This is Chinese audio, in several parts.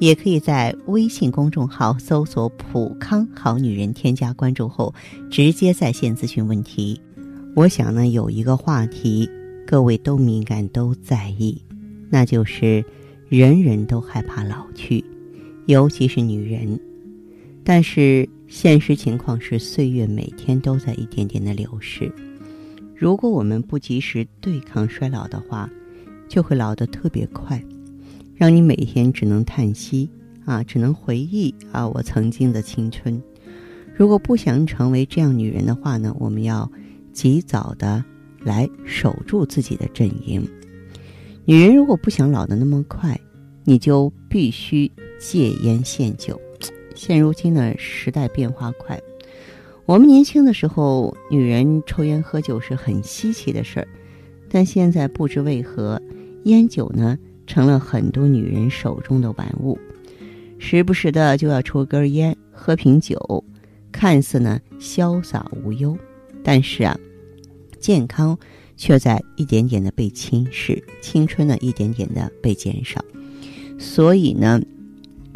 也可以在微信公众号搜索“普康好女人”，添加关注后，直接在线咨询问题。我想呢，有一个话题，各位都敏感、都在意，那就是人人都害怕老去，尤其是女人。但是现实情况是，岁月每天都在一点点的流逝。如果我们不及时对抗衰老的话，就会老得特别快。让你每天只能叹息啊，只能回忆啊，我曾经的青春。如果不想成为这样女人的话呢，我们要及早的来守住自己的阵营。女人如果不想老得那么快，你就必须戒烟限酒。现如今的时代变化快，我们年轻的时候，女人抽烟喝酒是很稀奇的事儿，但现在不知为何，烟酒呢？成了很多女人手中的玩物，时不时的就要抽根烟、喝瓶酒，看似呢潇洒无忧，但是啊，健康却在一点点的被侵蚀，青春呢一点点的被减少。所以呢，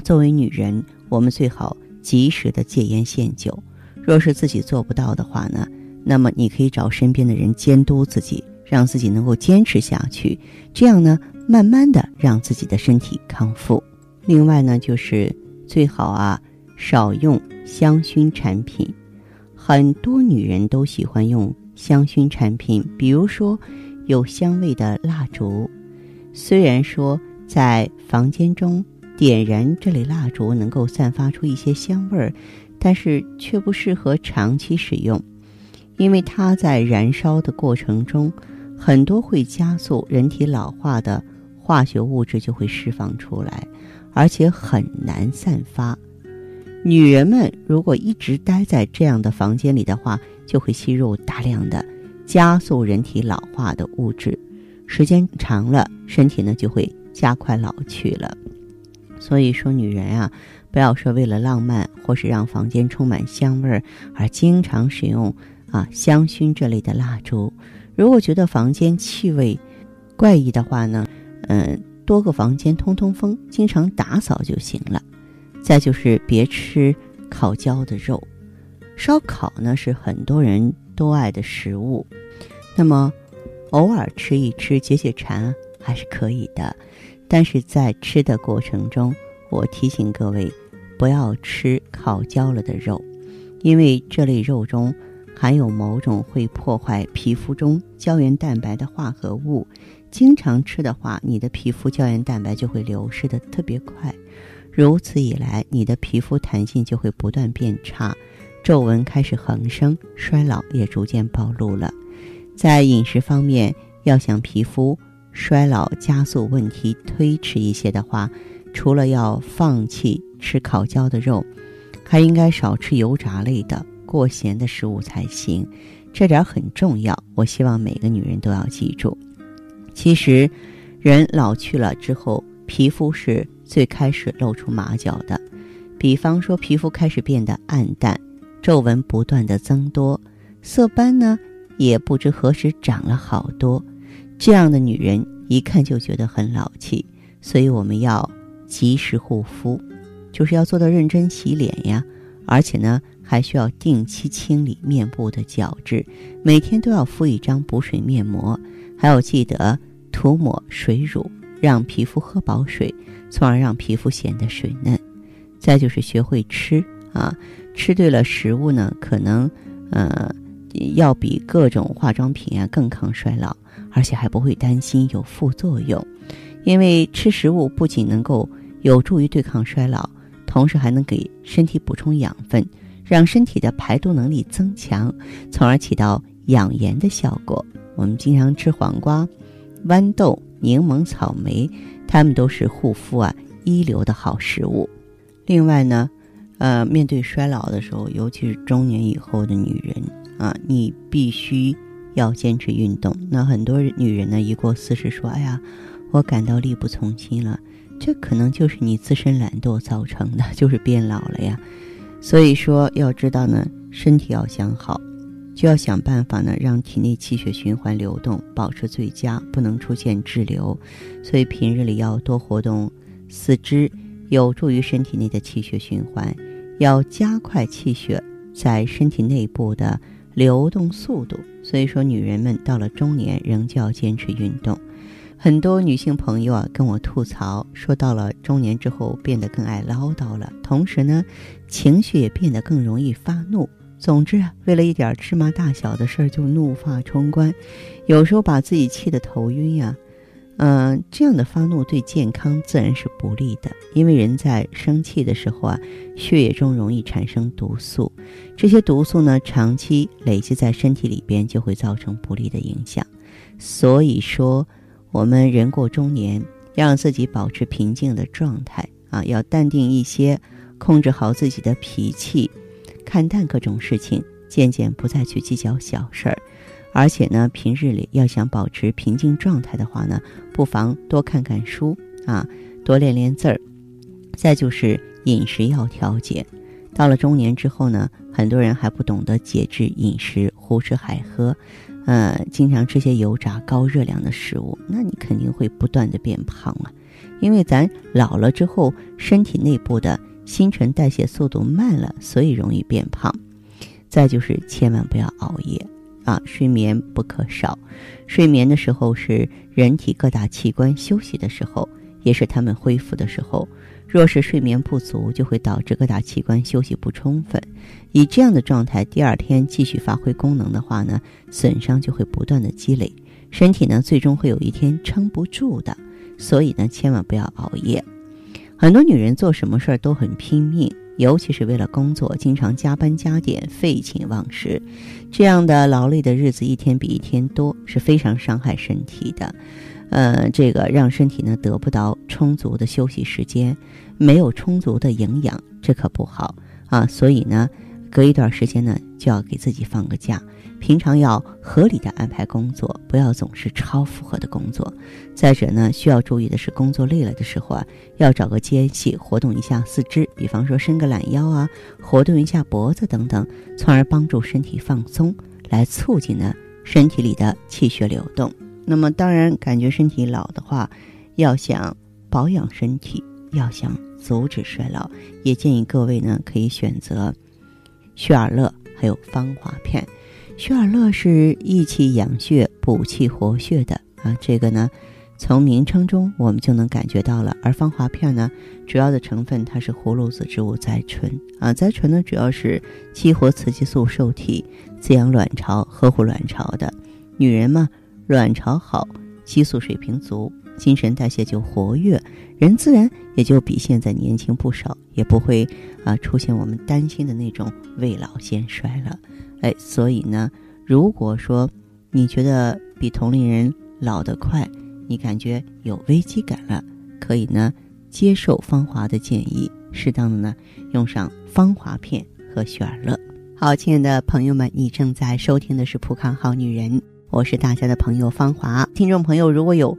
作为女人，我们最好及时的戒烟限酒。若是自己做不到的话呢，那么你可以找身边的人监督自己，让自己能够坚持下去。这样呢。慢慢的让自己的身体康复。另外呢，就是最好啊少用香薰产品。很多女人都喜欢用香薰产品，比如说有香味的蜡烛。虽然说在房间中点燃这类蜡烛能够散发出一些香味儿，但是却不适合长期使用，因为它在燃烧的过程中，很多会加速人体老化的。化学物质就会释放出来，而且很难散发。女人们如果一直待在这样的房间里的话，就会吸入大量的加速人体老化的物质，时间长了，身体呢就会加快老去了。所以说，女人啊，不要说为了浪漫或是让房间充满香味儿而经常使用啊香薰这类的蜡烛。如果觉得房间气味怪异的话呢？嗯，多个房间通通风，经常打扫就行了。再就是别吃烤焦的肉，烧烤呢是很多人都爱的食物。那么偶尔吃一吃解解馋还是可以的，但是在吃的过程中，我提醒各位不要吃烤焦了的肉，因为这类肉中含有某种会破坏皮肤中胶原蛋白的化合物。经常吃的话，你的皮肤胶原蛋白就会流失的特别快，如此一来，你的皮肤弹性就会不断变差，皱纹开始横生，衰老也逐渐暴露了。在饮食方面，要想皮肤衰老加速问题推迟一些的话，除了要放弃吃烤焦的肉，还应该少吃油炸类的、过咸的食物才行。这点很重要，我希望每个女人都要记住。其实，人老去了之后，皮肤是最开始露出马脚的。比方说，皮肤开始变得暗淡，皱纹不断的增多，色斑呢也不知何时长了好多。这样的女人一看就觉得很老气，所以我们要及时护肤，就是要做到认真洗脸呀，而且呢还需要定期清理面部的角质，每天都要敷一张补水面膜，还要记得。涂抹水乳，让皮肤喝饱水，从而让皮肤显得水嫩。再就是学会吃啊，吃对了食物呢，可能呃要比各种化妆品啊更抗衰老，而且还不会担心有副作用。因为吃食物不仅能够有助于对抗衰老，同时还能给身体补充养分，让身体的排毒能力增强，从而起到养颜的效果。我们经常吃黄瓜。豌豆、柠檬、草莓，它们都是护肤啊一流的好食物。另外呢，呃，面对衰老的时候，尤其是中年以后的女人啊，你必须要坚持运动。那很多女人呢，一过四十说：“哎呀，我感到力不从心了。”这可能就是你自身懒惰造成的，就是变老了呀。所以说，要知道呢，身体要想好，就要想办法呢，让体内气血循环流动保持最佳，不能出现滞留。所以平日里要多活动四肢，有助于身体内的气血循环。要加快气血在身体内部的流动速度。所以说，女人们到了中年仍旧要坚持运动。很多女性朋友啊跟我吐槽，说到了中年之后变得更爱唠叨了，同时呢，情绪也变得更容易发怒。总之啊，为了一点芝麻大小的事儿就怒发冲冠，有时候把自己气得头晕呀。嗯，这样的发怒对健康自然是不利的，因为人在生气的时候啊，血液中容易产生毒素，这些毒素呢长期累积在身体里边就会造成不利的影响。所以说。我们人过中年，要让自己保持平静的状态啊，要淡定一些，控制好自己的脾气，看淡各种事情，渐渐不再去计较小事儿。而且呢，平日里要想保持平静状态的话呢，不妨多看看书啊，多练练字儿。再就是饮食要调节。到了中年之后呢，很多人还不懂得节制饮食，胡吃海喝。呃，经常吃些油炸、高热量的食物，那你肯定会不断的变胖啊。因为咱老了之后，身体内部的新陈代谢速度慢了，所以容易变胖。再就是千万不要熬夜啊，睡眠不可少。睡眠的时候是人体各大器官休息的时候，也是他们恢复的时候。若是睡眠不足，就会导致各大器官休息不充分。以这样的状态，第二天继续发挥功能的话呢，损伤就会不断的积累，身体呢最终会有一天撑不住的。所以呢，千万不要熬夜。很多女人做什么事儿都很拼命，尤其是为了工作，经常加班加点，废寝忘食，这样的劳累的日子一天比一天多，是非常伤害身体的。呃，这个让身体呢得不到充足的休息时间，没有充足的营养，这可不好啊。所以呢，隔一段时间呢就要给自己放个假。平常要合理的安排工作，不要总是超负荷的工作。再者呢，需要注意的是，工作累了的时候啊，要找个间隙活动一下四肢，比方说伸个懒腰啊，活动一下脖子等等，从而帮助身体放松，来促进呢身体里的气血流动。那么当然，感觉身体老的话，要想保养身体，要想阻止衰老，也建议各位呢可以选择血尔乐还有芳华片。雪尔乐是益气养血、补气活血的啊，这个呢从名称中我们就能感觉到了。而芳华片呢，主要的成分它是葫芦籽植物甾醇啊，甾醇呢主要是激活雌激素受体，滋养卵巢、呵护卵巢的。女人嘛。卵巢好，激素水平足，新陈代谢就活跃，人自然也就比现在年轻不少，也不会啊出现我们担心的那种未老先衰了。哎，所以呢，如果说你觉得比同龄人老得快，你感觉有危机感了，可以呢接受芳华的建议，适当的呢用上芳华片和雪儿乐。好，亲爱的朋友们，你正在收听的是《普康好女人》。我是大家的朋友芳华，听众朋友如果有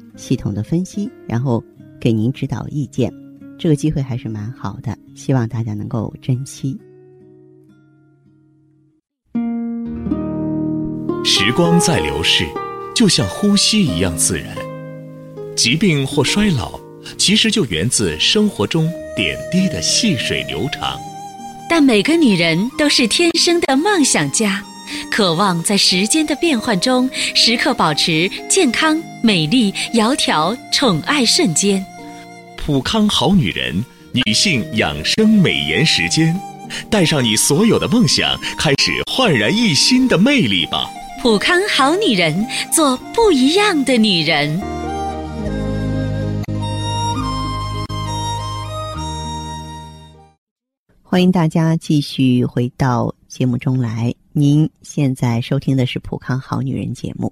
系统的分析，然后给您指导意见，这个机会还是蛮好的，希望大家能够珍惜。时光在流逝，就像呼吸一样自然。疾病或衰老，其实就源自生活中点滴的细水流长。但每个女人都是天生的梦想家。渴望在时间的变换中，时刻保持健康、美丽、窈窕、宠爱瞬间。普康好女人，女性养生美颜时间，带上你所有的梦想，开始焕然一新的魅力吧！普康好女人，做不一样的女人。欢迎大家继续回到节目中来。您现在收听的是《普康好女人》节目。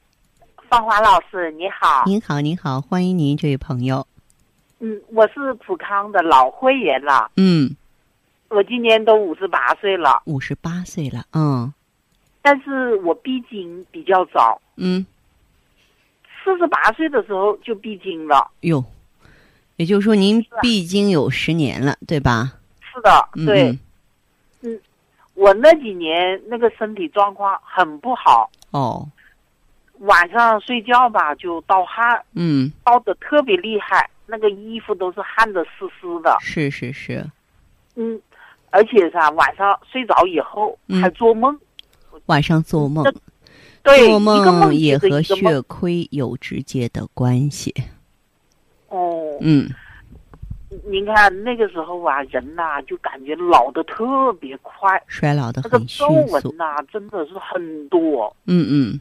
芳华老师，你好。您好，您好，欢迎您，这位朋友。嗯，我是普康的老会员了。嗯。我今年都五十八岁了。五十八岁了，嗯。但是我闭经比较早，嗯，四十八岁的时候就闭经了。哟，也就是说您闭经有十年了，对吧？是的，对。嗯，我那几年那个身体状况很不好。哦。晚上睡觉吧就盗汗，嗯，盗的特别厉害，那个衣服都是汗的湿湿的。是是是。嗯，而且啥，晚上睡着以后还做梦。晚上做梦，做梦也和血亏有直接的关系。哦，嗯，您看那个时候啊，人呐就感觉老的特别快，衰老的很迅速。那个皱纹呐真的是很多。嗯嗯。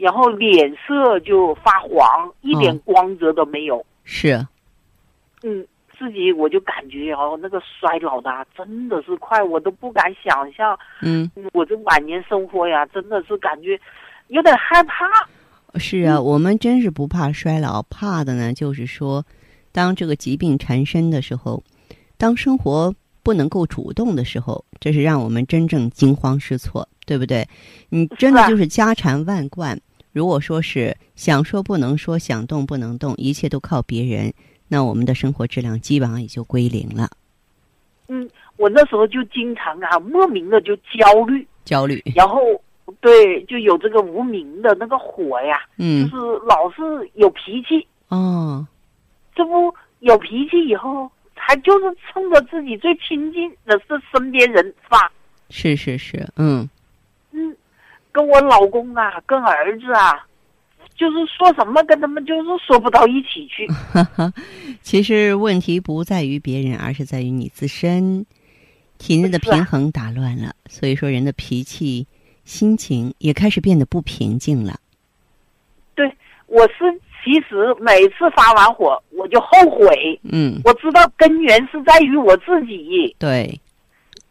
然后脸色就发黄，一点光泽都没有。是。嗯。自己我就感觉哦，那个衰老的真的是快，我都不敢想象。嗯，我这晚年生活呀，真的是感觉有点害怕。是啊，我们真是不怕衰老，怕的呢就是说，当这个疾病缠身的时候，当生活不能够主动的时候，这是让我们真正惊慌失措，对不对？你真的就是家产万贯，如果说是想说不能说，想动不能动，一切都靠别人。那我们的生活质量基本上也就归零了。嗯，我那时候就经常啊，莫名的就焦虑，焦虑，然后对，就有这个无名的那个火呀，嗯，就是老是有脾气。哦，这不有脾气以后，还就是冲着自己最亲近的是身边人发。是是是，嗯，嗯，跟我老公啊，跟儿子啊。就是说什么跟他们就是说不到一起去。其实问题不在于别人，而是在于你自身体内的平衡打乱了。所以说，人的脾气、心情也开始变得不平静了。对，我是其实每次发完火，我就后悔。嗯，我知道根源是在于我自己。对，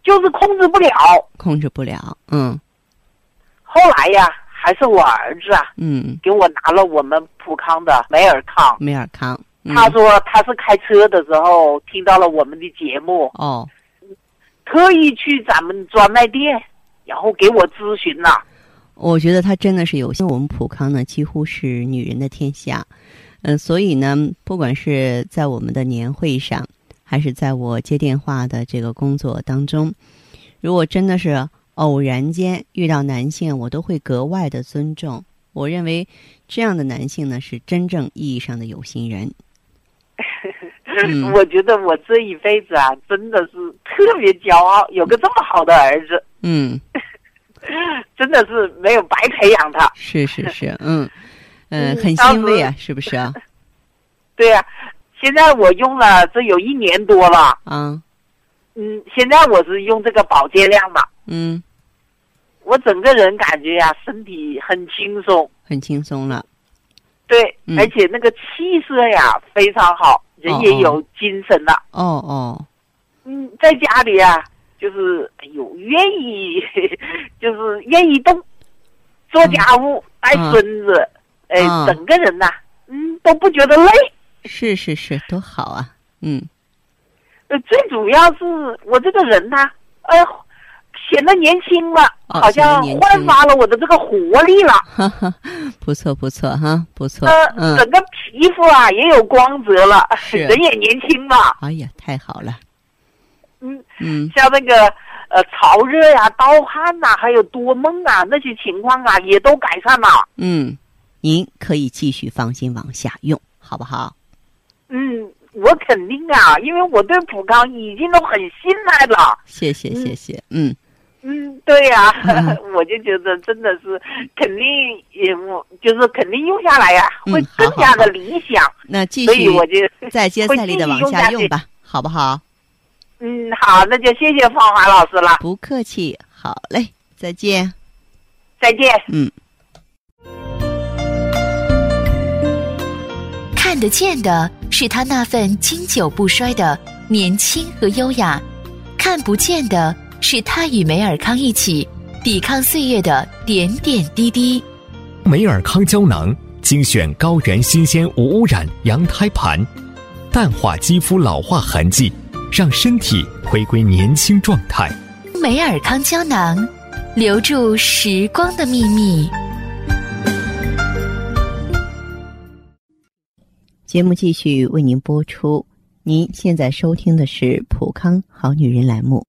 就是控制不了，控制不了。嗯，后来呀。还是我儿子啊，嗯，给我拿了我们普康的美尔康。美尔康，他说他是开车的时候听到了我们的节目，哦，特意去咱们专卖店，然后给我咨询了。我觉得他真的是有心。我们普康呢，几乎是女人的天下，嗯，所以呢，不管是在我们的年会上，还是在我接电话的这个工作当中，如果真的是。偶然间遇到男性，我都会格外的尊重。我认为这样的男性呢，是真正意义上的有心人。我觉得我这一辈子啊，真的是特别骄傲，有个这么好的儿子。嗯，真的是没有白培养他。是是是，嗯嗯，很欣慰啊，是不是啊？对呀，现在我用了这有一年多了。啊。嗯，现在我是用这个保健量嘛。嗯。我整个人感觉呀，身体很轻松，很轻松了。对，而且那个气色呀非常好，人也有精神了。哦哦。嗯，在家里啊，就是哎呦，愿意，就是愿意动，做家务、带孙子，哎，整个人呐，嗯，都不觉得累。是是是，多好啊！嗯。呃，最主要是我这个人呐，哎。显得年轻了，好像焕发了我的这个活力了。不错不错哈，不错。呃，整个皮肤啊也有光泽了，人也年轻了。哎呀，太好了。嗯嗯，像那个呃潮热呀、盗汗呐，还有多梦啊那些情况啊，也都改善了。嗯，您可以继续放心往下用，好不好？嗯，我肯定啊，因为我对普康已经都很信赖了。谢谢，谢谢，嗯。嗯，对呀，我就觉得真的是肯定也我就是肯定用下来呀，会更加的理想。那继续，所以我就 再接再厉的往下用吧，好不好？嗯，好，那就谢谢芳华老师了。不客气，好嘞，再见。再见。嗯。看得见的是他那份经久不衰的年轻和优雅，看不见的。是他与梅尔康一起抵抗岁月的点点滴滴。梅尔康胶囊精选高原新鲜无污染羊胎盘，淡化肌肤老化痕迹，让身体回归年轻状态。梅尔康胶囊，留住时光的秘密。节目继续为您播出。您现在收听的是《普康好女人》栏目。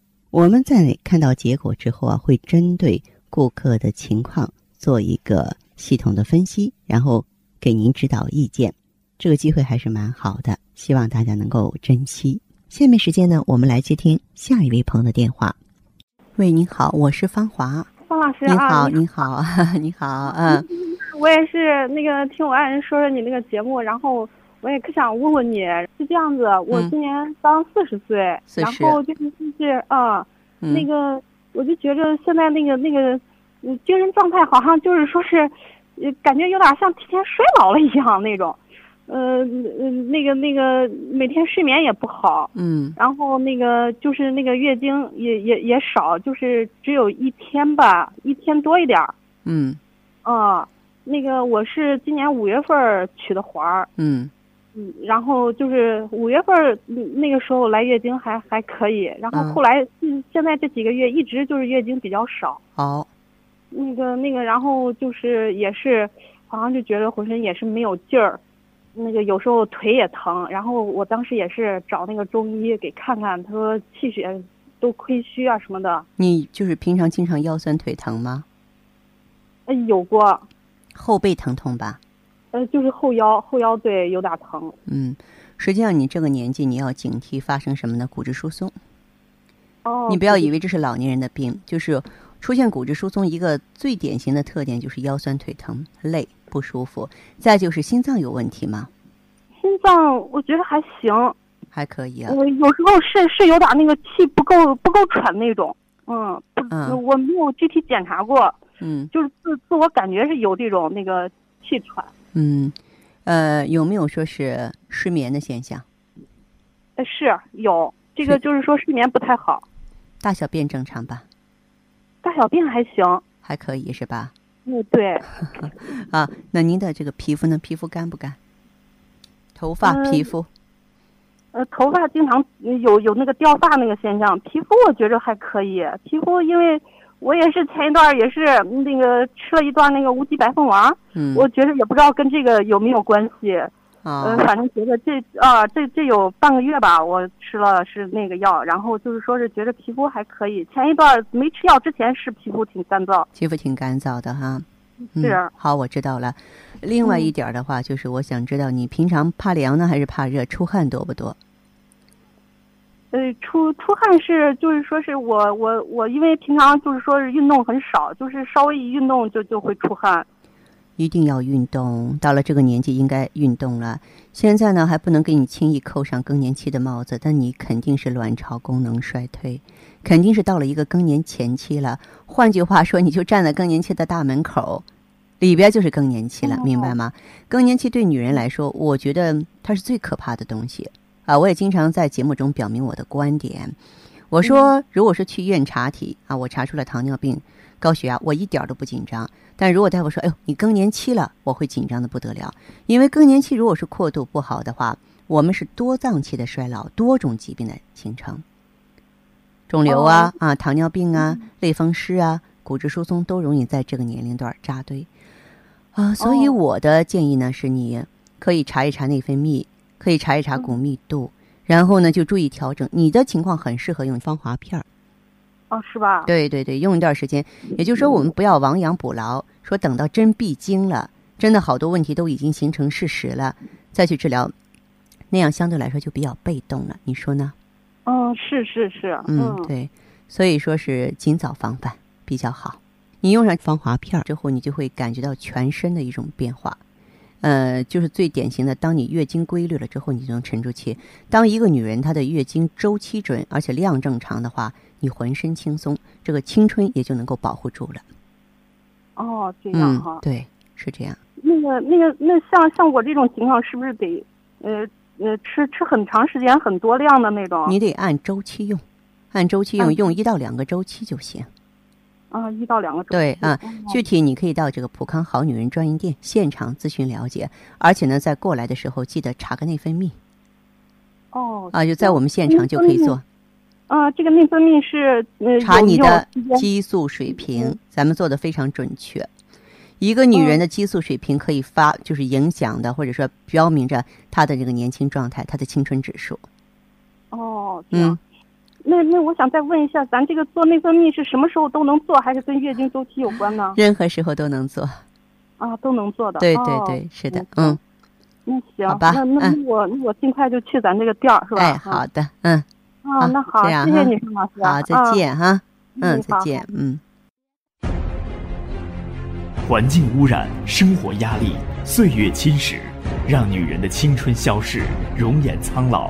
我们在看到结果之后啊，会针对顾客的情况做一个系统的分析，然后给您指导意见。这个机会还是蛮好的，希望大家能够珍惜。下面时间呢，我们来接听下一位朋友的电话。喂，您好，我是芳华。方老师，您好，您好，你好，嗯。我也是那个听我爱人说说你那个节目，然后。我也可想问问你，是这样子，我今年刚四十岁，然后就是就是啊，那个我就觉着现在那个那个，嗯，精神状态好像就是说是，感觉有点像提前衰老了一样那种，呃，那个那个每天睡眠也不好，嗯，然后那个就是那个月经也也也少，就是只有一天吧，一天多一点儿，嗯，啊，那个我是今年五月份取的环儿，嗯。嗯，然后就是五月份那个时候来月经还还可以，然后后来嗯现在这几个月一直就是月经比较少。好，那个那个，然后就是也是，好像就觉得浑身也是没有劲儿，那个有时候腿也疼。然后我当时也是找那个中医给看看，他说气血都亏虚啊什么的。你就是平常经常腰酸腿疼吗？呃，有过。后背疼痛吧？呃，就是后腰，后腰对有点疼。嗯，实际上你这个年纪，你要警惕发生什么呢？骨质疏松。哦。你不要以为这是老年人的病，就是出现骨质疏松，一个最典型的特点就是腰酸腿疼、累不舒服。再就是心脏有问题吗？心脏我觉得还行，还可以啊。我有时候是是有点那个气不够不够喘那种。嗯。嗯。我没有具体检查过。嗯。就是自自我感觉是有这种那个气喘。嗯，呃，有没有说是失眠的现象？呃，是有这个，就是说睡眠不太好。大小便正常吧？大小便还行，还可以是吧？嗯，对。啊，那您的这个皮肤呢？皮肤干不干？头发、皮肤？呃，头发经常有有那个掉发那个现象，皮肤我觉着还可以。皮肤因为。我也是前一段也是那个吃了一段那个乌鸡白凤丸，嗯，我觉得也不知道跟这个有没有关系，啊，反正觉得这啊这这有半个月吧，我吃了是那个药，然后就是说是觉得皮肤还可以。前一段没吃药之前是皮肤挺干燥，皮肤挺干燥的哈，是好我知道了。另外一点的话，就是我想知道你平常怕凉呢还是怕热，出汗多不多？呃，出出汗是就是说是我我我，因为平常就是说是运动很少，就是稍微一运动就就会出汗。一定要运动，到了这个年纪应该运动了。现在呢还不能给你轻易扣上更年期的帽子，但你肯定是卵巢功能衰退，肯定是到了一个更年前期了。换句话说，你就站在更年期的大门口，里边就是更年期了，明白吗？更年期对女人来说，我觉得它是最可怕的东西。啊，我也经常在节目中表明我的观点。我说，如果是去医院查体啊，我查出了糖尿病、高血压，我一点都不紧张。但如果大夫说，哎呦，你更年期了，我会紧张的不得了。因为更年期如果是过渡不好的话，我们是多脏器的衰老，多种疾病的形成，肿瘤啊啊，糖尿病啊，类风湿啊，骨质疏松都容易在这个年龄段扎堆啊。所以我的建议呢，是你可以查一查内分泌，可以查一查骨密度。然后呢，就注意调整。你的情况很适合用芳华片儿，哦，是吧？对对对，用一段时间。也就是说，我们不要亡羊补牢，说等到真闭经了，真的好多问题都已经形成事实了，再去治疗，那样相对来说就比较被动了。你说呢？嗯，是是是。嗯，对，所以说是尽早防范比较好。你用上芳华片儿之后，你就会感觉到全身的一种变化。呃，就是最典型的，当你月经规律了之后，你就能沉住气。当一个女人她的月经周期准，而且量正常的话，你浑身轻松，这个青春也就能够保护住了。哦，这样哈，对，是这样。那个、那个、那像像我这种情况，是不是得呃呃吃吃很长时间、很多量的那种？你得按周期用，按周期用，用一到两个周期就行。啊，一到两个对啊，具体你可以到这个普康好女人专营店现场咨询了解，而且呢，在过来的时候记得查个内分泌。哦，啊，就在我们现场就可以做。啊，这个内分泌是查你的激素水平，咱们做的非常准确。一个女人的激素水平可以发，就是影响的，或者说标明着她的这个年轻状态，她的青春指数。哦，嗯。那那我想再问一下，咱这个做内分泌是什么时候都能做，还是跟月经周期有关呢？任何时候都能做。啊，都能做的。对对对，是的，嗯。那行，好吧，那那我那我尽快就去咱这个店儿，是吧？哎，好的，嗯。啊，那好，谢谢你，宋老师。好，再见哈。嗯，再见，嗯。环境污染，生活压力，岁月侵蚀，让女人的青春消逝，容颜苍老。